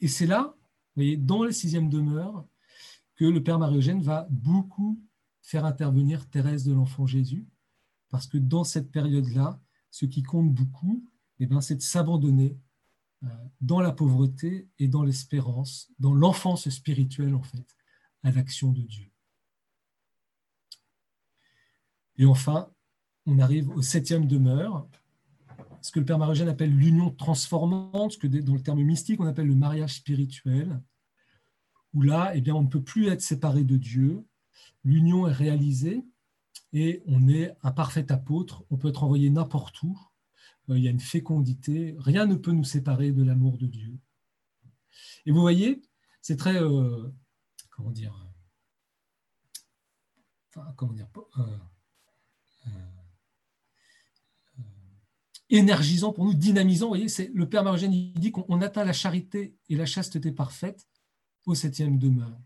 A: Et c'est là, vous voyez, dans la sixième demeure, que le Père Marie-Eugène va beaucoup faire intervenir Thérèse de l'Enfant Jésus, parce que dans cette période-là, ce qui compte beaucoup, eh ben, c'est de s'abandonner dans la pauvreté et dans l'espérance, dans l'enfance spirituelle en fait, à l'action de Dieu. Et enfin, on arrive au septième demeure, ce que le Père Marogène appelle l'union transformante, ce que dans le terme mystique on appelle le mariage spirituel, où là, eh bien, on ne peut plus être séparé de Dieu, l'union est réalisée, et on est un parfait apôtre, on peut être envoyé n'importe où, euh, il y a une fécondité, rien ne peut nous séparer de l'amour de Dieu. Et vous voyez, c'est très, euh, comment dire, comment dire, euh, énergisant pour nous, dynamisant. Vous voyez, c'est le Père Marogène, il dit qu'on atteint la charité et la chasteté parfaite au septième demeure.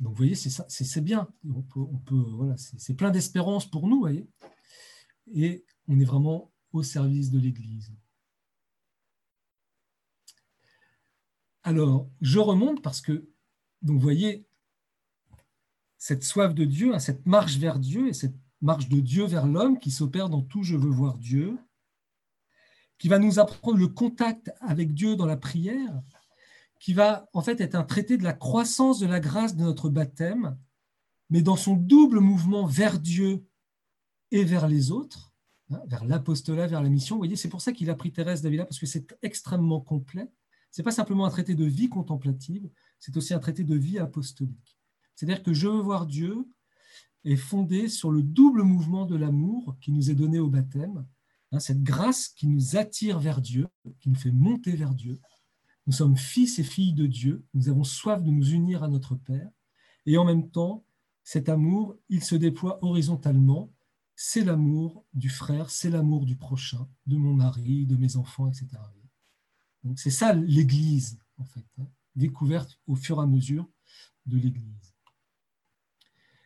A: Donc, vous voyez, c'est bien. On peut, voilà, c'est plein d'espérance pour nous, voyez. Et on est vraiment au service de l'Église. Alors, je remonte parce que, vous voyez, cette soif de Dieu, hein, cette marche vers Dieu et cette marche de Dieu vers l'homme qui s'opère dans tout je veux voir Dieu, qui va nous apprendre le contact avec Dieu dans la prière, qui va en fait être un traité de la croissance de la grâce de notre baptême, mais dans son double mouvement vers Dieu et vers les autres, hein, vers l'apostolat, vers la mission. Vous voyez, c'est pour ça qu'il a pris Thérèse d'Avila, parce que c'est extrêmement complet. Ce n'est pas simplement un traité de vie contemplative, c'est aussi un traité de vie apostolique. C'est-à-dire que je veux voir Dieu est fondé sur le double mouvement de l'amour qui nous est donné au baptême, hein, cette grâce qui nous attire vers Dieu, qui nous fait monter vers Dieu, nous sommes fils et filles de Dieu, nous avons soif de nous unir à notre Père, et en même temps, cet amour, il se déploie horizontalement, c'est l'amour du frère, c'est l'amour du prochain, de mon mari, de mes enfants, etc. Donc c'est ça l'Église, en fait, hein, découverte au fur et à mesure de l'Église.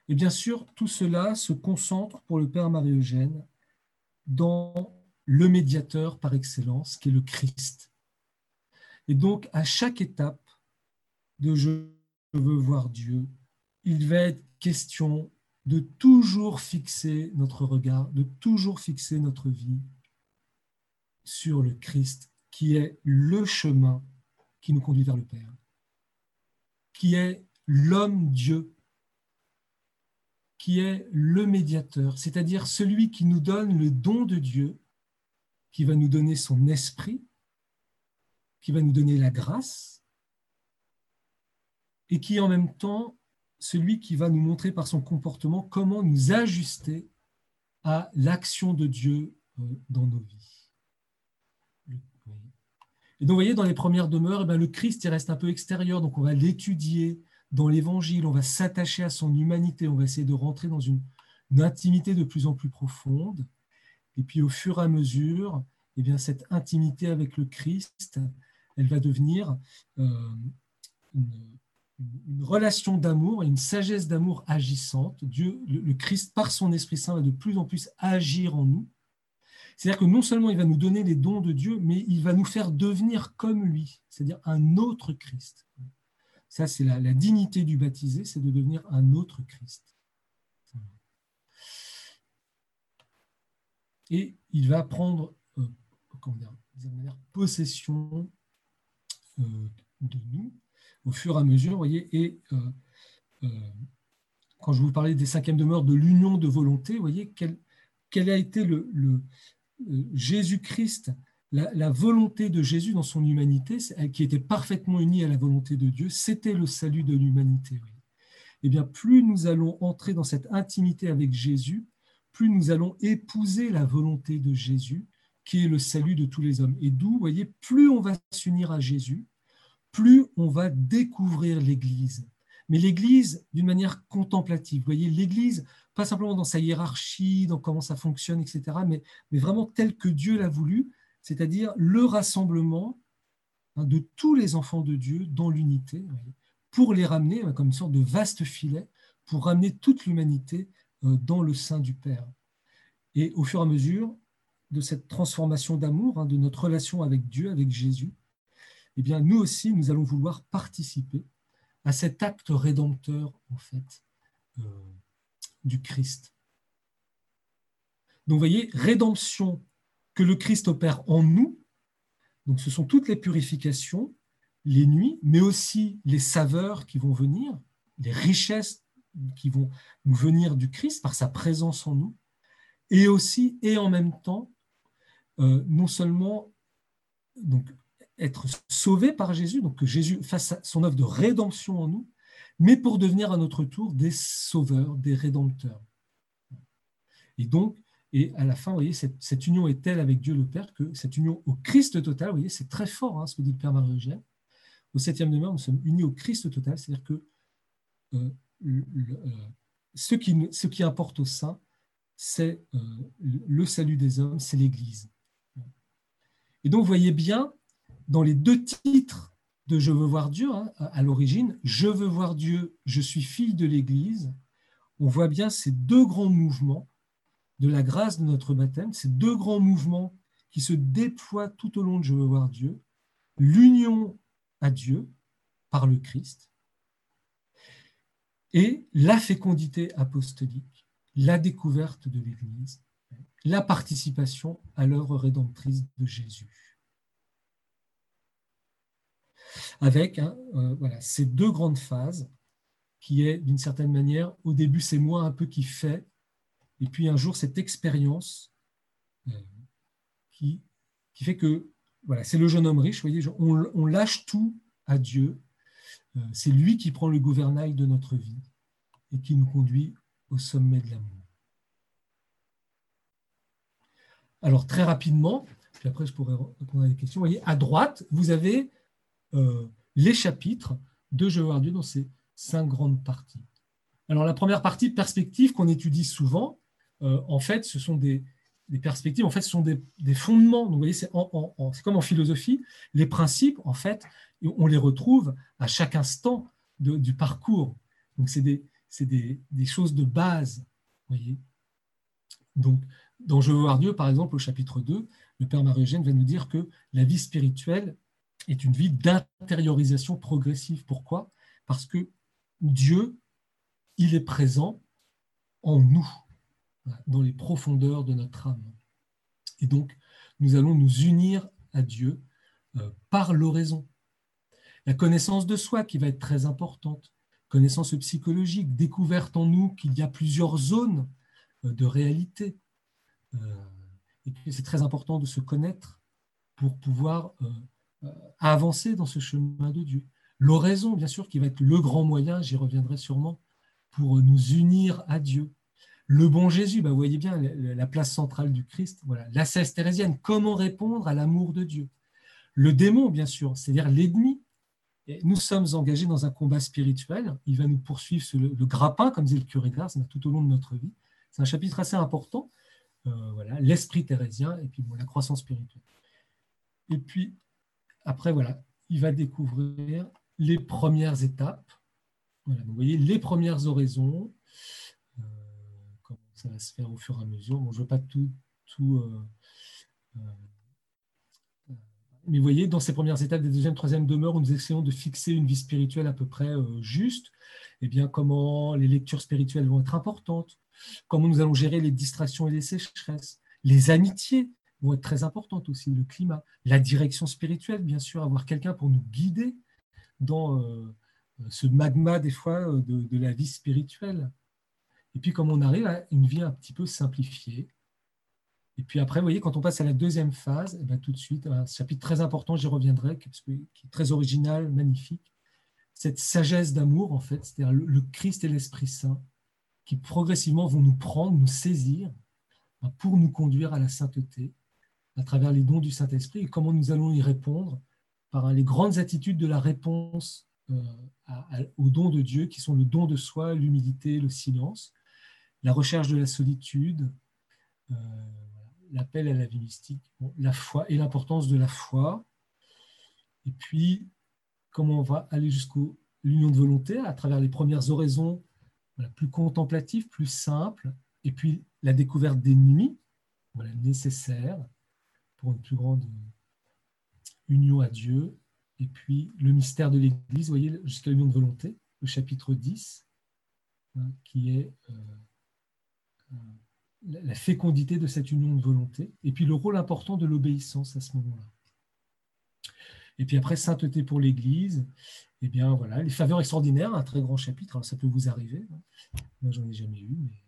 A: Et bien sûr, tout cela se concentre pour le Père Marie-Eugène dans le médiateur par excellence, qui est le Christ, et donc, à chaque étape de je veux voir Dieu, il va être question de toujours fixer notre regard, de toujours fixer notre vie sur le Christ, qui est le chemin qui nous conduit vers le Père, qui est l'homme-dieu, qui est le médiateur, c'est-à-dire celui qui nous donne le don de Dieu, qui va nous donner son esprit, qui va nous donner la grâce et qui en même temps celui qui va nous montrer par son comportement comment nous ajuster à l'action de Dieu euh, dans nos vies. Et donc, vous voyez, dans les premières demeures, eh bien, le Christ il reste un peu extérieur, donc on va l'étudier dans l'Évangile, on va s'attacher à son humanité, on va essayer de rentrer dans une, intimité de plus en plus profonde. Et puis, au fur et à mesure, eh bien, cette intimité avec le Christ, elle va devenir euh, une, relation d'amour une sagesse d'amour agissante. Dieu, le, Christ, par son Esprit Saint, va de plus en plus agir en nous. C'est-à-dire que non seulement il va nous donner les dons de Dieu, mais il va nous faire devenir comme lui, c'est-à-dire un autre Christ. Ça, c'est la, dignité du baptisé, c'est de devenir un autre Christ. Et il va prendre euh, possession euh, de nous au fur et à mesure, voyez, et euh, euh, quand je vous parlais des cinquièmes demeures de l'union de volonté, voyez, quel, a été le, Jésus-Christ, la, volonté de Jésus dans son humanité, qui était parfaitement unie à la volonté de Dieu, c'était le salut de l'humanité. Et eh bien, plus nous allons entrer dans cette intimité avec Jésus, plus nous allons épouser la volonté de Jésus, qui est le salut de tous les hommes. Et d'où, voyez, plus on va s'unir à Jésus, plus on va découvrir l'Église. Mais l'Église d'une manière contemplative. Vous voyez, l'Église, pas simplement dans sa hiérarchie, dans comment ça fonctionne, etc., mais, mais vraiment tel que Dieu l'a voulu, c'est-à-dire le rassemblement hein, de tous les enfants de Dieu dans l'unité, pour les ramener comme une sorte de vaste filet, pour ramener toute l'humanité euh, dans le sein du Père. Et au fur et à mesure, de cette transformation d'amour, hein, de notre relation avec Dieu, avec Jésus, eh bien, nous aussi, nous allons vouloir participer à cet acte rédempteur, en fait, euh, du Christ. Donc, vous voyez, rédemption que le Christ opère en nous. Donc, ce sont toutes les purifications, les nuits, mais aussi les saveurs qui vont venir, les richesses qui vont nous venir du Christ par sa présence en nous, et aussi, et en même temps, euh, non seulement être sauvé par Jésus, donc que Jésus fasse son œuvre de rédemption en nous, mais pour devenir à notre tour des sauveurs, des rédempteurs. Et donc, et à la fin, vous voyez, cette, union est telle avec Dieu le Père que cette union au Christ total, vous voyez, c'est très fort hein, ce que dit le Père Marie-Eugène. Au septième demeure, nous sommes unis au Christ total, c'est-à-dire que euh, euh, ce, qui, importe au sein, c'est euh, le salut des hommes, c'est l'Église. Et donc, vous voyez bien, dans les deux titres de Je veux voir Dieu, hein, à l'origine, Je veux voir Dieu, je suis fille de l'Église, on voit bien ces deux grands mouvements de la grâce de notre baptême, ces deux grands mouvements qui se déploient tout au long de Je veux voir Dieu, l'union à Dieu par le Christ et la fécondité apostolique, la découverte de l'Église, la participation à l'œuvre rédemptrice de Jésus. Avec hein, euh, voilà, ces deux grandes phases qui est d'une certaine manière, au début c'est moi un peu qui fait, et puis un jour cette expérience euh, qui, qui fait que voilà, c'est le jeune homme riche, voyez, on, lâche tout à Dieu, euh, c'est lui qui prend le gouvernail de notre vie et qui nous conduit au sommet de l'amour. Alors très rapidement, puis après je pourrais répondre à des questions. Voyez, à droite, vous avez euh, les chapitres de Je veux voir Dieu dans ces cinq grandes parties. Alors la première partie, perspective, qu'on étudie souvent, euh, en fait, ce sont des, perspectives, en fait, ce sont des, fondements. Donc, vous voyez, c'est, comme en philosophie, les principes, en fait, on les retrouve à chaque instant du parcours. Donc, c'est des, des, choses de base. Voyez Donc, dans Je veux voir Dieu, par exemple, au chapitre 2, le Père Marie-Eugène va nous dire que la vie spirituelle est une vie d'intériorisation progressive. Pourquoi? Parce que Dieu, il est présent en nous, dans les profondeurs de notre âme. Et donc, nous allons nous unir à Dieu euh, par l'oraison. La connaissance de soi qui va être très importante, connaissance psychologique, découverte en nous qu'il y a plusieurs zones euh, de réalité. Euh, et que c'est très important de se connaître pour pouvoir euh, avancer dans ce chemin de Dieu. L'oraison, bien sûr, qui va être le grand moyen, j'y reviendrai sûrement, pour nous unir à Dieu. Le bon Jésus, bah, vous voyez bien la place centrale du Christ, voilà. la cesse thérésienne, comment répondre à l'amour de Dieu? Le démon, bien sûr, c'est-à-dire l'ennemi, nous sommes engagés dans un combat spirituel. Il va nous poursuivre sur le, grappin, comme disait le curé d'Ars, tout au long de notre vie. C'est un chapitre assez important. Euh, voilà, l'esprit thérésien et puis la croissance spirituelle. Et puis, après, voilà, il va découvrir les premières étapes. Voilà, vous voyez, les premières oraisons. Euh, comment ça va se faire au fur et à mesure. Bon, je ne veux pas tout, tout euh, mais vous voyez, dans ces premières étapes des deuxième, troisième demeures, où nous essayons de fixer une vie spirituelle à peu près euh, juste, eh bien, comment les lectures spirituelles vont être importantes, comment nous allons gérer les distractions et les sécheresses, les amitiés vont être très importantes aussi, le climat, la direction spirituelle, bien sûr, avoir quelqu'un pour nous guider dans euh, ce magma des fois euh, de, la vie spirituelle. Et puis, comme on arrive à une vie un petit peu simplifiée, et puis après, vous voyez, quand on passe à la deuxième phase, eh bien, tout de suite, un chapitre très important, j'y reviendrai, qui est très original, magnifique. Cette sagesse d'amour, en fait, c'est-à-dire le Christ et l'Esprit Saint, qui progressivement vont nous prendre, nous saisir, ben, pour nous conduire à la sainteté, à travers les dons du Saint-Esprit, et comment nous allons y répondre par les grandes attitudes de la réponse euh, aux dons de Dieu, qui sont le don de soi, l'humilité, le silence, la recherche de la solitude, euh, l'appel à la vie mystique, la foi et l'importance de la foi. Et puis, comment on va aller jusqu'au l'union de volonté à travers les premières oraisons plus contemplatives, plus simples, et puis la découverte des nuits, voilà, nécessaire pour une plus grande union à Dieu, et puis le mystère de l'Église, vous voyez, jusqu'à l'union de volonté, le chapitre 10, hein, qui est euh, euh, la fécondité de cette union de volonté, et puis le rôle important de l'obéissance à ce moment-là. Et puis après, sainteté pour l'Église, eh bien voilà, les faveurs extraordinaires, un très grand chapitre, alors ça peut vous arriver, hein. moi j'en ai jamais eu, mais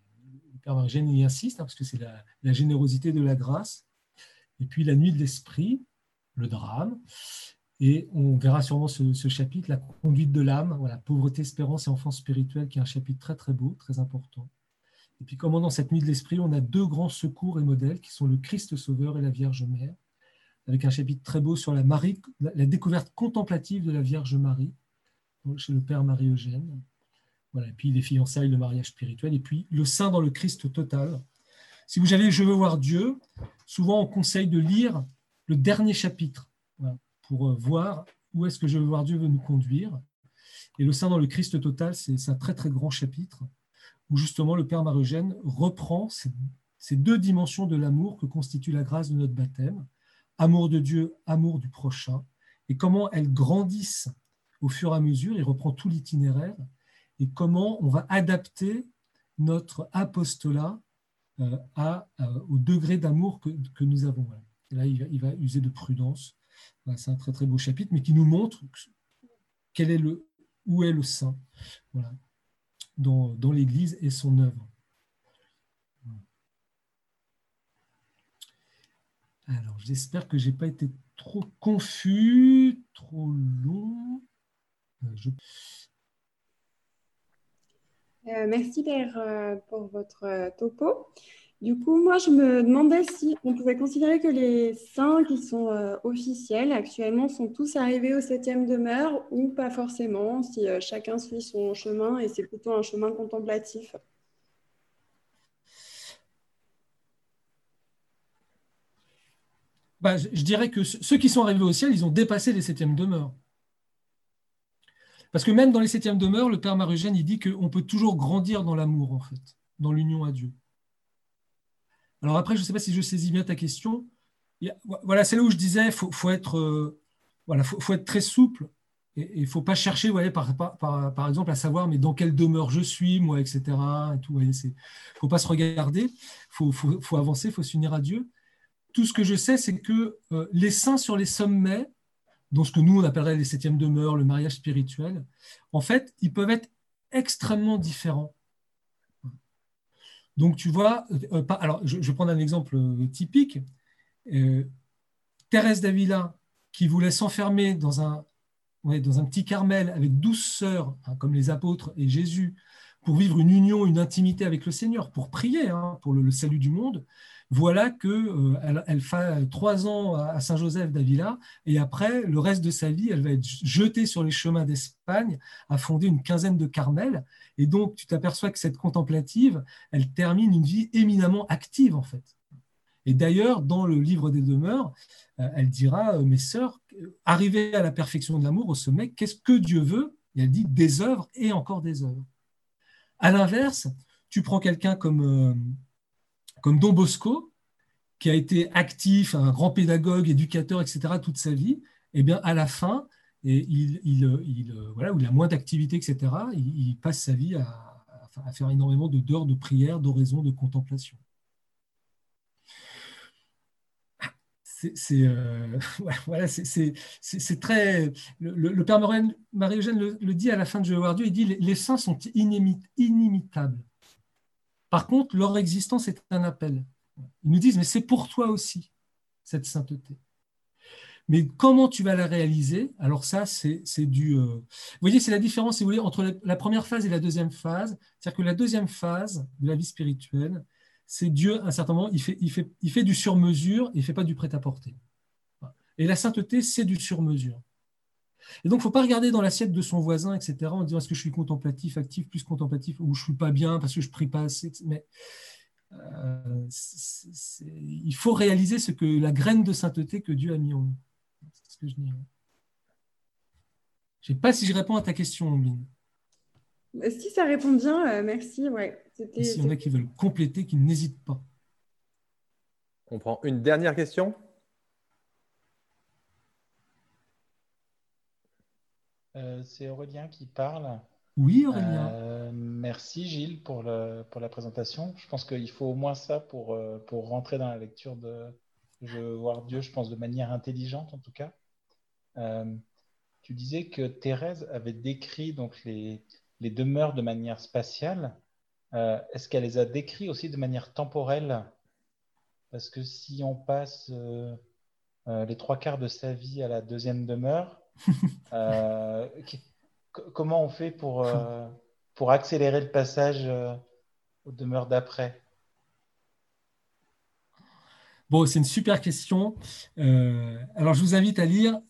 A: le Père Margène y insiste, hein, parce que c'est la, générosité de la grâce, et puis la nuit de l'esprit, le drame, Et on verra sûrement ce, chapitre, la conduite de l'âme, voilà, pauvreté, espérance et enfance spirituelle, qui est un chapitre très très beau, très important. Et puis comment dans cette nuit de l'esprit, on a deux grands secours et modèles qui sont le Christ Sauveur et la Vierge Mère, avec un chapitre très beau sur la, Marie, la découverte contemplative de la Vierge Marie, chez le Père Marie-Eugène. Voilà, et puis les fiançailles, le mariage spirituel, et puis le Saint dans le Christ total. Si vous avez Je veux voir Dieu, souvent on conseille de lire le dernier chapitre pour euh, voir où est-ce que Je veux voir Dieu veut nous conduire. Et le Saint dans le Christ total, c'est un très très grand chapitre où justement le Père Marie-Eugène reprend ces, ces deux dimensions de l'amour que constitue la grâce de notre baptême, amour de Dieu, amour du prochain, et comment elles grandissent au fur et à mesure, il reprend tout l'itinéraire, et comment on va adapter notre apostolat à, euh, au degré d'amour que, nous avons. là, il va, user de prudence. c'est un très très beau chapitre, mais qui nous montre quel est le, où est le saint dans, dans l'Église et son œuvre. Alors, j'espère que je n'ai pas été trop confus, trop long.
B: Euh, euh, merci Père euh, pour votre topo. Du coup, moi, je me demandais si on pouvait considérer que les saints qui sont officiels actuellement sont tous arrivés au septième demeure ou pas forcément, si chacun suit son chemin et c'est plutôt un chemin contemplatif?
A: Bah, je dirais que ceux qui sont arrivés au ciel, ils ont dépassé les septièmes demeures. Parce que même dans les septièmes demeures, le Père Marugène, il dit qu'on peut toujours grandir dans l'amour, en fait, dans l'union à Dieu. Alors après, je ne sais pas si je saisis bien ta question. Voilà, c'est là où je disais, il faut, être, euh, voilà, faut, être très souple et il ne faut pas chercher, voyez, par, exemple, à savoir mais dans quelle demeure je suis, moi, etc. Il ne faut pas se regarder, il faut, faut, avancer, il faut s'unir à Dieu. Tout ce que je sais, c'est que euh, les saints sur les sommets, dans ce que nous, on appellerait les septièmes demeures, le mariage spirituel, en fait, ils peuvent être extrêmement différents. Donc, tu vois, euh, alors je, prendre un exemple euh, typique. Euh, Thérèse d'Avila, qui voulait s'enfermer dans un, dans un petit Carmel avec douze sœurs, hein, comme les apôtres et Jésus, pour vivre une union, une intimité avec le Seigneur, pour prier hein, pour le, salut du monde, voilà qu'elle euh, elle fait trois ans à Saint-Joseph d'Avila, et après, le reste de sa vie, elle va être jetée sur les chemins d'Espagne, à fonder une quinzaine de carmels. Et donc, tu t'aperçois que cette contemplative, elle termine une vie éminemment active, en fait. Et d'ailleurs, dans le livre des demeures, euh, elle dira, euh, mes sœurs, arrivez à la perfection de l'amour, au sommet, qu'est-ce que Dieu veut? Et elle dit des œuvres et encore des œuvres. À l'inverse, tu prends quelqu'un comme comme Don Bosco, qui a été actif, un grand pédagogue, éducateur, etc., toute sa vie, eh bien, à la fin, voilà, où il a moins d'activité, etc., il, passe sa vie à, faire énormément d'heures de prière, d'oraison, de contemplation. C'est euh, très. Le, Père Marie-Eugène le, dit à la fin de Je voir Dieu, il dit les saints sont inimitables. Par contre, leur existence est un appel. Ils nous disent, mais c'est pour toi aussi, cette sainteté. Mais comment tu vas la réaliser? Alors ça, c'est du... Euh, vous voyez, c'est la différence, si vous voulez, entre la, première phase et la deuxième phase. C'est-à-dire que la deuxième phase de la vie spirituelle, c'est Dieu, à un certain moment, il fait, il fait, il fait du sur-mesure, il ne fait pas du prêt-à-porter. Et la sainteté, c'est du sur-mesure. Et donc, il ne faut pas regarder dans l'assiette de son voisin, etc., en disant est-ce que je suis contemplatif, actif, plus contemplatif, ou je ne suis pas bien parce que je ne prie pas assez. Mais euh, il faut réaliser ce que la graine de sainteté que Dieu a mis en nous. C'est ce que je dis. Je ne sais pas si je réponds à ta question, Longine.
B: Si ça répond bien, euh, merci. Ouais,
A: S'il y en a qui veulent compléter, qui n'hésitent pas.
C: On prend une dernière question.
D: Euh, c'est Aurélien qui parle.
A: Oui, Aurélien. Euh,
D: merci Gilles pour, le, pour la présentation. Je pense qu'il faut au moins ça pour, euh, pour rentrer dans la lecture de Je veux voir Dieu, je pense de manière intelligente en tout cas. tu disais que Thérèse avait décrit donc les, les demeures de manière spatiale. Est-ce qu'elle les a décrits aussi de manière temporelle? Parce que si on passe les trois quarts de sa vie à la deuxième demeure. Euh, comment on fait pour, pour accélérer le passage aux demeures d'après?
A: Bon, c'est une super question. alors, je vous invite à lire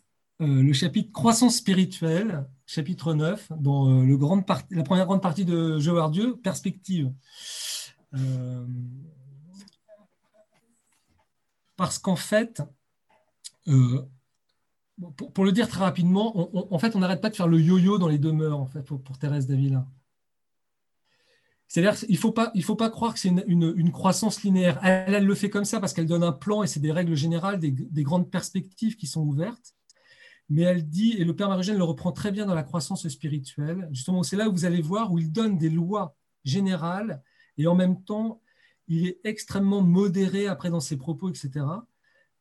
A: le chapitre Croissance spirituelle, chapitre 9, dans le grande la première grande partie de Je voir Dieu, Perspective. parce qu'en fait, euh, pour, le dire très rapidement, en fait, on n'arrête pas de faire le yo-yo dans les demeures, en fait, pour, Thérèse Davila. C'est-à-dire qu'il ne faut, pas, faut pas croire que c'est une, croissance linéaire. Elle, le fait comme ça parce qu'elle donne un plan et c'est des règles générales, des, grandes perspectives qui sont ouvertes. Mais elle dit, et le Père Marigène le reprend très bien dans la croissance spirituelle, justement, c'est là où vous allez voir où il donne des lois générales et en même temps, il est extrêmement modéré après dans ses propos, etc.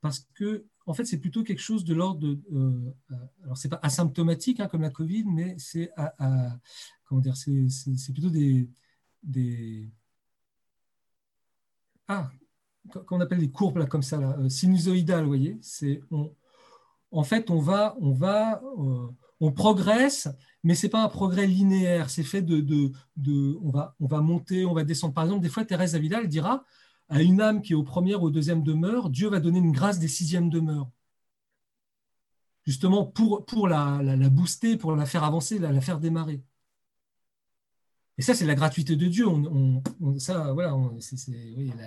A: Parce que en fait, c'est plutôt quelque chose de l'ordre de. Euh, euh, alors, c'est pas asymptomatique hein, comme la Covid, mais c'est comment dire, c'est plutôt des, des. Ah, qu'on appelle des courbes là, comme ça, là, euh, sinusoïdales, vous voyez. C'est en fait, on va, on va, on progresse, mais c'est pas un progrès linéaire. C'est fait de, de, de, on va, on va monter, on va descendre. Par exemple, des fois, Thérèse Avila, elle dira à une âme qui est au premier ou au deuxième demeure, Dieu va donner une grâce des sixièmes demeures. Justement pour, la, la, booster, pour la faire avancer, la, la faire démarrer. Et ça, c'est la gratuité de Dieu. On, voilà,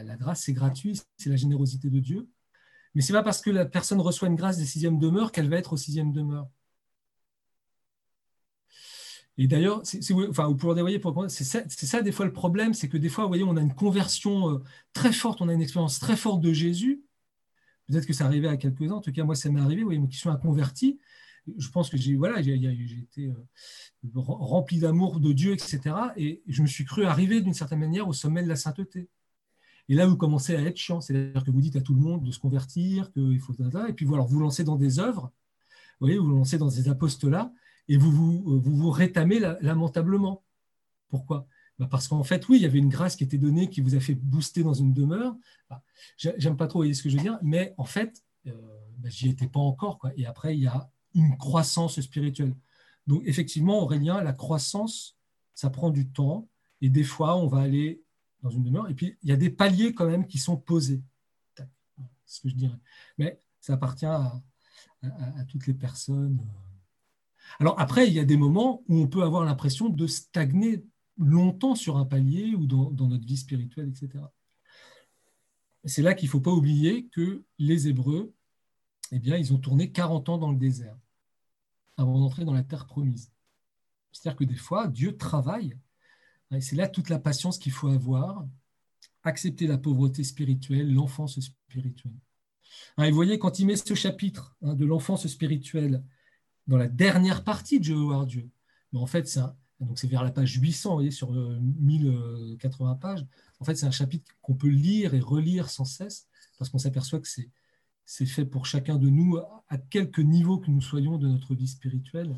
A: la, grâce, c'est gratuit, c'est la générosité de Dieu. Mais ce n'est pas parce que la personne reçoit une grâce des sixièmes demeures qu'elle va être au sixième demeure. Et d'ailleurs, enfin, vous voyez, c'est ça, des fois le problème, c'est que des fois, vous voyez, on a une conversion euh, très forte, on a une expérience très forte de Jésus. Peut-être que ça arrivait à quelques-uns, en tout cas, moi, ça m'est arrivé, vous voyez, qui sont à converti. Je pense que j'ai voilà, été euh, rempli d'amour de Dieu, etc. Et je me suis cru arriver d'une certaine manière au sommet de la sainteté. Et là, vous commencez à être chiant, c'est-à-dire que vous dites à tout le monde de se convertir, qu'il faut et puis vous, vous lancez dans des œuvres, vous voyez, vous, vous lancez dans ces apostolats, et vous vous, vous, vous rétamez lamentablement. Pourquoi? Bah, Parce qu'en fait, oui, il y avait une grâce qui était donnée qui vous a fait booster dans une demeure. Bah, j'aime pas trop voyez ce que je veux dire, mais en fait, euh, bah, j'y étais pas encore. Quoi. Et après, il y a une croissance spirituelle. Donc, effectivement, Aurélien, la croissance, ça prend du temps. Et des fois, on va aller dans une demeure. Et puis, il y a des paliers quand même qui sont posés. C'est ce que je dirais. Mais ça appartient à, à toutes les personnes. Alors après, il y a des moments où on peut avoir l'impression de stagner longtemps sur un palier ou dans, notre vie spirituelle, etc. C'est là qu'il ne faut pas oublier que les Hébreux, eh bien, ils ont tourné 40 ans dans le désert avant d'entrer dans la terre promise. C'est-à-dire que des fois, Dieu travaille. Et c'est là toute la patience qu'il faut avoir, accepter la pauvreté spirituelle, l'enfance spirituelle. Et vous voyez, quand il met ce chapitre hein, de l'enfance spirituelle dans la dernière partie de voir Dieu. Mais en fait, c'est vers la page 800, vous voyez, sur 1080 euh, pages. En fait, c'est un chapitre qu'on peut lire et relire sans cesse, parce qu'on s'aperçoit que c'est, c'est fait pour chacun de nous, à quelque niveau que nous soyons de notre vie spirituelle.